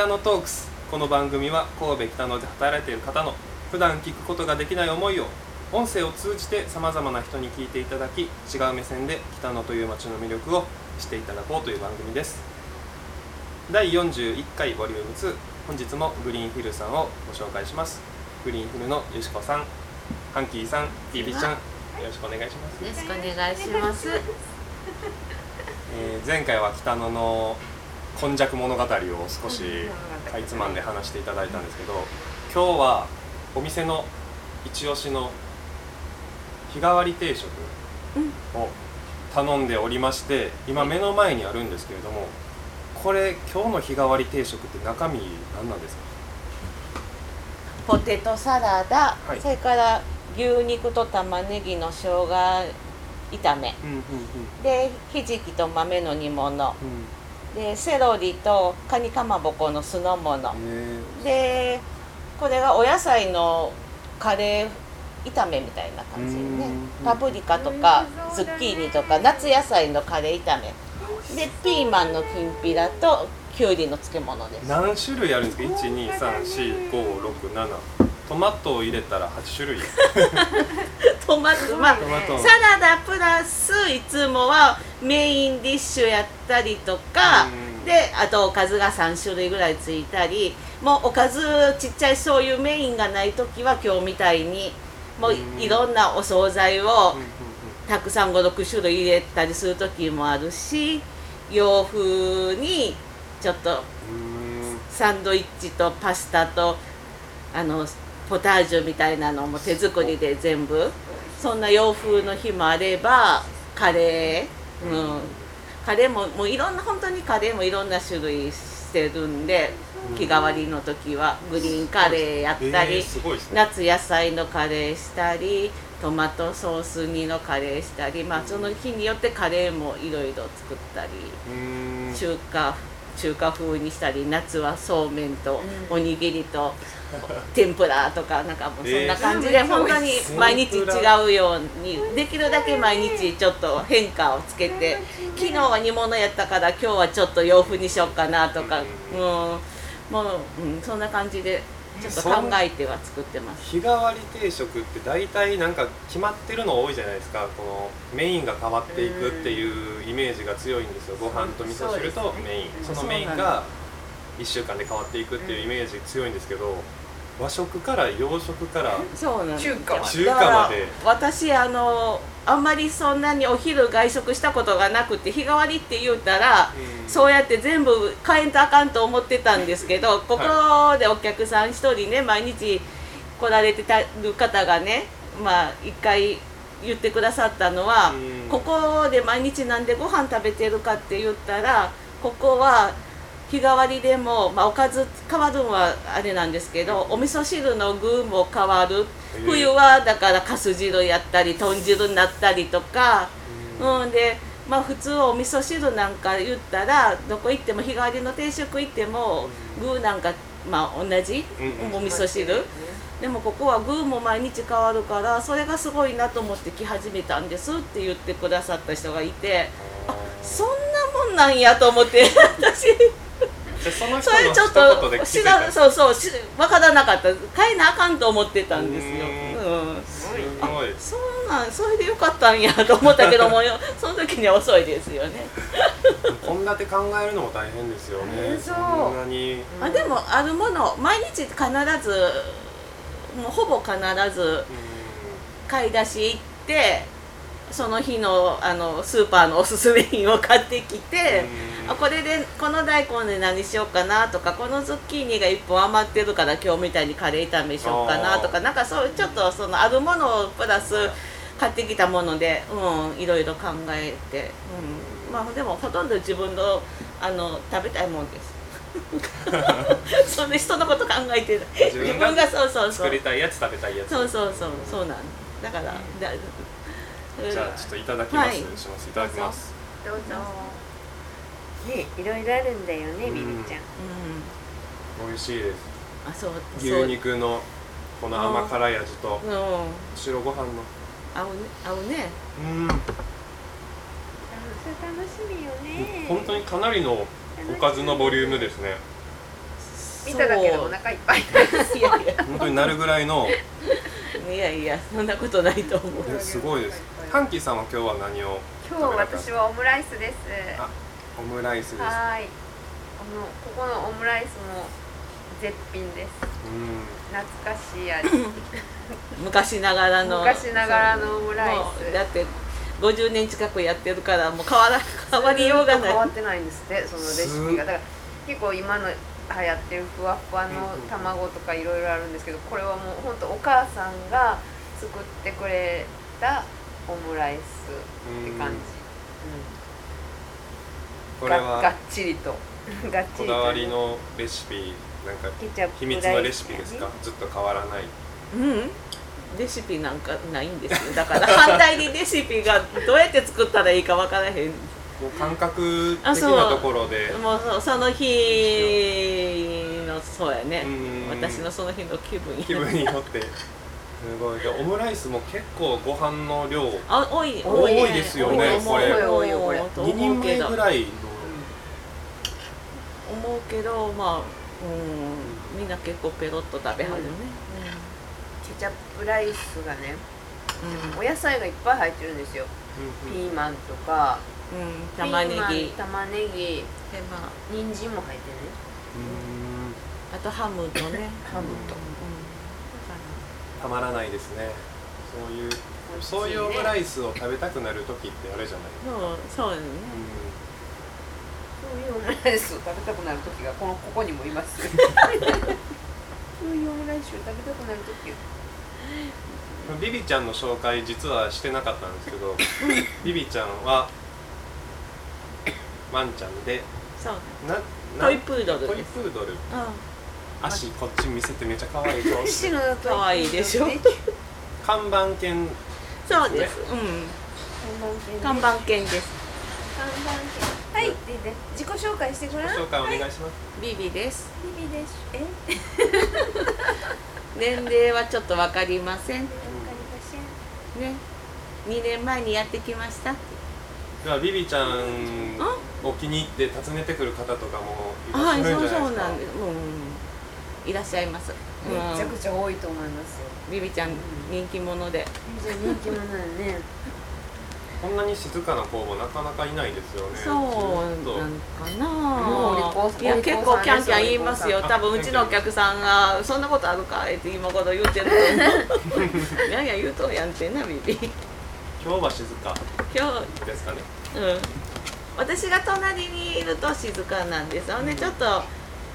北野トークス。この番組は神戸北野で働いている方の普段聞くことができない思いを音声を通じてさまざまな人に聞いていただき違う目線で北野という街の魅力をしていただこうという番組です。第41回ボリューム2本日もグリーンヒルさんをご紹介します。グリーンヒルのよしこさんハンキーさんビビちゃんよろしくお願いします、よろしくお願いします。えー前回は北野の今昔物語を少しかいつまんで話していただいたんですけど今日はお店の一押しの日替わり定食を頼んでおりまして今目の前にあるんですけれどもこれ今日の日替わり定食って中身何なんですかポテトサラダ、はいそれから牛肉と玉ねぎの生姜炒め、うんうんうんでひじきと豆の煮物、うんでセロリとカニかまぼこの酢の物、えでこれがお野菜のカレー炒めみたいな感じでね。うん。パプリカとかズッキーニとか夏野菜のカレー炒め。でピーマンのきんぴらときゅうりの漬物です。ー何種類あるんですか？1234567トマトを入れたら8種類。トマト。まあサラダプラスいつもはメインディッシュやったりとかうん。であとおかずが3種類ぐらいついたりもうおかずちっちゃいそういうメインがない時は今日みたいにもううん。いろんなお惣菜をたくさん56種類入れたりする時もあるし洋風にちょっとサンドイッチとパスタとあのポタージュみたいなのも手作りで全部。そんな洋風の日もあればカレー、うん、カレーももういろんな本当にカレーもいろんな種類してるんでうん。日替わりの時はグリーンカレーやったり、夏野菜のカレーしたりトマトソース煮のカレーしたりまあその日によってカレーもいろいろ作ったり。中華中華風にしたり夏はそうめんとおにぎりと天ぷらとかなんかもうそんな感じでえー本当に毎日違うようにできるだけ毎日ちょっと変化をつけて昨日は煮物やったから今日はちょっと洋風にしようかなとかうん。もう、うん、そんな感じでちょっと考えては作ってます。日替わり定食って大体なんか決まってるの多いじゃないですか。このメインが変わっていくっていうイメージが強いんですよ。ご飯と味噌汁とメイン。そのメインが1週間で変わっていくっていうイメージ強いんですけど和食から洋食からそうなんですよ。中華まで。中華まで。だから私あのあんまりそんなにお昼外食したことがなくて日替わりって言うたら、うん。そうやって全部変えんとあかんと思ってたんですけどここでお客さん一人ね毎日来られてたる方がねまあ一回言ってくださったのは、うん。ここで毎日なんでご飯食べてるかって言ったらここは日替わりでも、まあ、おかず変わるのはあれなんですけどお味噌汁の具も変わる。冬はだからかす汁やったり豚汁になったりとか。うん、でまあ普通お味噌汁なんか言ったらどこ行っても日替わりの定食行っても具なんかまあ同じお味噌汁。でもここは具も毎日変わるからそれがすごいなと思って来始めたんですって言ってくださった人がいてあそんなもんなんやと思って 私。でその人それちょっとそうそうし分からなかった変えなあかんと思ってたんですよ。ううん。すごい。そんなんそれでよかったんやと思ったけどもよ その時には遅いですよね。献立考えるのも大変ですよね。えーそう。んなに。あでもあるもの毎日必ずもうほぼ必ず買い出し行ってその日のあのスーパーのおすすめ品を買ってきて、あこれでこの大根で何しようかなとかこのズッキーニが1本余ってるから今日みたいにカレー炒めしようかなとかなんかそういうちょっとそのあるものをプラス買ってきたもので、うん、いろいろ考えて、うん、まあでもほとんど自分のあの食べたいもんです。そんで人のこと考えてない。自分が自分がそうそうそう。作りたいやつ食べたいやつ。そうそうそう。そうなん。だから、だじゃあちょっといただきます、はい。します。いただきます。どうぞねいろいろあるんだよねうん。ビビちゃん。うん。美味しいです。あそう牛肉のこの甘辛い味と白ご飯の。合うね合うね。うん。楽しみよね。本当にかなりのおかずのボリュームですね。見ただけでお腹いっぱい。いやいや。本当になるぐらいの。いやいやそんなことないと思う。えすごいです。ハンキーさんは今日は何を今日私はオムライスです。あオムライスです。はーい。あのここのオムライスも絶品です。うん。懐かしい味。昔ながらの。昔ながらのオムライもスうだって50年近くやってるからもう変わら変わりようがない。変わってないんですってそのレシピが。だから結構今の流行ってるふわふわの卵とかいろいろあるんですけどこれはもう本当お母さんが作ってくれたオムライスって感じ、うん、これががっはちりと。がっちりと こだわりのレシピなんか秘密のレシピですか？ずっと変わらない。うん。レシピなんかないんですよ。だから反対にレシピがどうやって作ったらいいか分からへん。感覚的なところで。もうそその日のそうやね。うん。私のその日の気分気分によって。すごい。でオムライスも結構ご飯の量あ多い。多いですよねこれ。多いよこれと2人前ぐらいの思うけどまあうんみんな結構ペロッと食べはるね。ケチャップライスがねうん、お野菜がいっぱい入ってるんですよ。うんピーマンとかうん、玉ねぎ。玉ねぎ。でまあ。人参も入ってるね。うん。あとハムとね。ハムと。たまらないですね。そういうそういうオムライスを食べたくなる時ってあれじゃない？そうそうよねいうオムライスを食べたくなる時がこのここにもいます。そういうオムライスを食べたくなる時。うんビビちゃんの紹介実はしてなかったんですけどビビちゃんはワンちゃんでそう。ななトイプードルトイプードル。う足こっち見せてめっちゃ可愛い顔して。可愛いでしょ。看板犬んそうです。うん。看板犬です。看板犬はいって言って自己紹介してごらん。ご紹介お願いしはい。ます、ビビです。ビビです。え？年齢はちょっとわかりません。わかりません。ね。2年前にやってきました。ではビビちゃんを気に入って訪ねてくる方とかもいらっはいしゃるんじそうゃないですか？そうなんです。うん。いらっしゃいますめちゃうんくちゃ多いと思いますよ。ビビちゃん人気者で。じゃ人気者だよねこんなに静かな子もなかなかいないですよね。そうなんかな。いや結構キャンキャン言いますよ。多分うちのお客さんが「そんなことあるか?」って今頃言ってると思う。いやいや言うとんやんってなビビ。今日は静か。今日。ですかね。うん。私が隣にいると静かなんですよね。ちょっと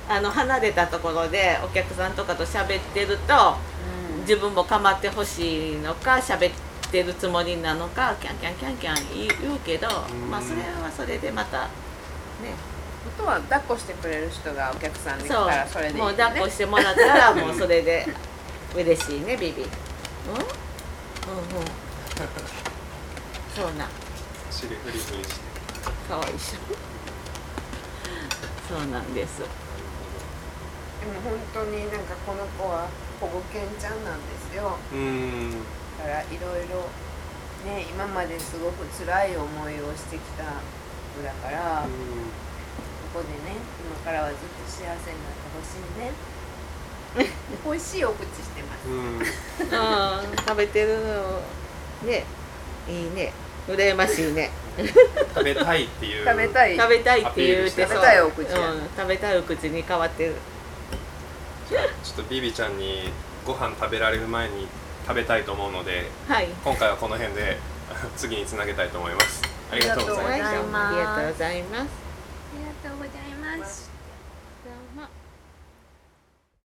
あの離れたところでお客さんとかと喋ってると自分も構ってほしいのか喋ってるつもりなのかキャンキャンキャンキャン言うけどん。まあそれはそれでまたね。あとは抱っこしてくれる人がお客さんで来そうたらそれでいいもう抱っこしてもらったらもうそれで嬉しいね ビビ。うん？うんうん。そうな。尻フリフリして。かわいいしょそうなんです。でも本当になんかこの子は保護犬ちゃんなんですよ。うーん。だからいろいろね今まですごく辛い思いをしてきた子だから、うここでね今からはずっと幸せになってほしいね。美味しいお口してます。んうん。うん食べてるのねいいね。羨ましいね。食べたいっていう。食べたい。食べたいって言う。食べたいお口や。うん、食べたいお口に変わってる。ちょっとビビちゃんにご飯食べられる前に食べたいと思うのではい。今回はこの辺で 次につなげたいと思います。ありがとうございます。ありがとうございます。はいどうもありがとうございます